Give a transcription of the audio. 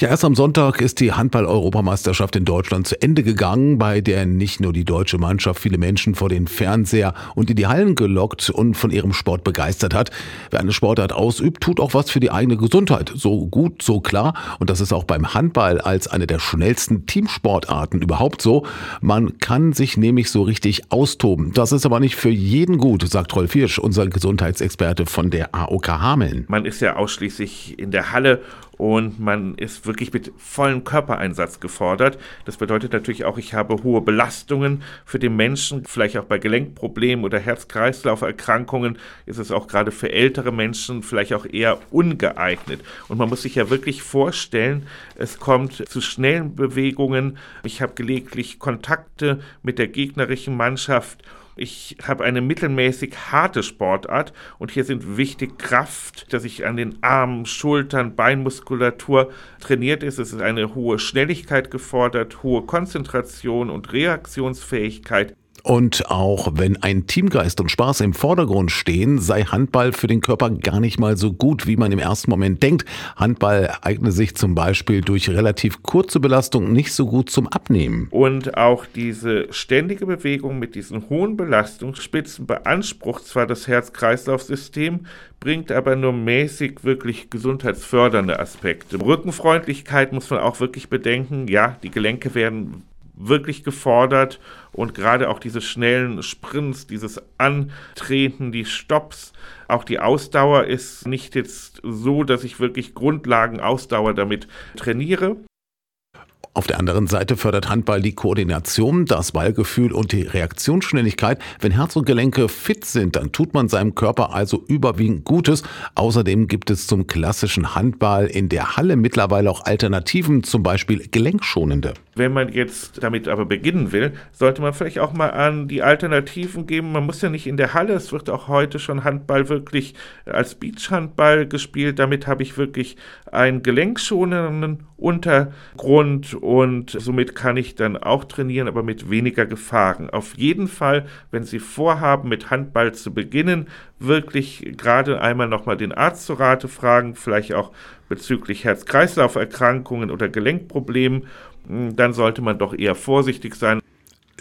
Ja, erst am Sonntag ist die Handball-Europameisterschaft in Deutschland zu Ende gegangen, bei der nicht nur die deutsche Mannschaft viele Menschen vor den Fernseher und in die Hallen gelockt und von ihrem Sport begeistert hat. Wer eine Sportart ausübt, tut auch was für die eigene Gesundheit. So gut, so klar. Und das ist auch beim Handball als eine der schnellsten Teamsportarten überhaupt so. Man kann sich nämlich so richtig austoben. Das ist aber nicht für jeden gut, sagt Rolf Hirsch, unser Gesundheitsexperte von der AOK Hameln. Man ist ja ausschließlich in der Halle und man ist wirklich mit vollem Körpereinsatz gefordert. Das bedeutet natürlich auch, ich habe hohe Belastungen für den Menschen, vielleicht auch bei Gelenkproblemen oder Herz-Kreislauf-Erkrankungen ist es auch gerade für ältere Menschen vielleicht auch eher ungeeignet. Und man muss sich ja wirklich vorstellen, es kommt zu schnellen Bewegungen. Ich habe gelegentlich Kontakte mit der gegnerischen Mannschaft ich habe eine mittelmäßig harte Sportart und hier sind wichtig Kraft, dass ich an den Armen, Schultern, Beinmuskulatur trainiert ist. Es ist eine hohe Schnelligkeit gefordert, hohe Konzentration und Reaktionsfähigkeit. Und auch wenn ein Teamgeist und Spaß im Vordergrund stehen, sei Handball für den Körper gar nicht mal so gut, wie man im ersten Moment denkt. Handball eigne sich zum Beispiel durch relativ kurze Belastung nicht so gut zum Abnehmen. Und auch diese ständige Bewegung mit diesen hohen Belastungsspitzen beansprucht zwar das Herz-Kreislauf-System, bringt aber nur mäßig wirklich gesundheitsfördernde Aspekte. Rückenfreundlichkeit muss man auch wirklich bedenken. Ja, die Gelenke werden wirklich gefordert und gerade auch diese schnellen Sprints, dieses Antreten, die Stops, auch die Ausdauer ist nicht jetzt so, dass ich wirklich Grundlagenausdauer damit trainiere. Auf der anderen Seite fördert Handball die Koordination, das Ballgefühl und die Reaktionsschnelligkeit. Wenn Herz und Gelenke fit sind, dann tut man seinem Körper also überwiegend Gutes. Außerdem gibt es zum klassischen Handball in der Halle mittlerweile auch Alternativen, zum Beispiel gelenkschonende. Wenn man jetzt damit aber beginnen will, sollte man vielleicht auch mal an die Alternativen geben. Man muss ja nicht in der Halle, es wird auch heute schon Handball wirklich als Beachhandball gespielt. Damit habe ich wirklich einen gelenkschonenden Untergrund und somit kann ich dann auch trainieren, aber mit weniger Gefahren. Auf jeden Fall, wenn Sie vorhaben, mit Handball zu beginnen, wirklich gerade einmal nochmal den Arzt zur Rate fragen, vielleicht auch bezüglich Herz-Kreislauf-Erkrankungen oder Gelenkproblemen dann sollte man doch eher vorsichtig sein.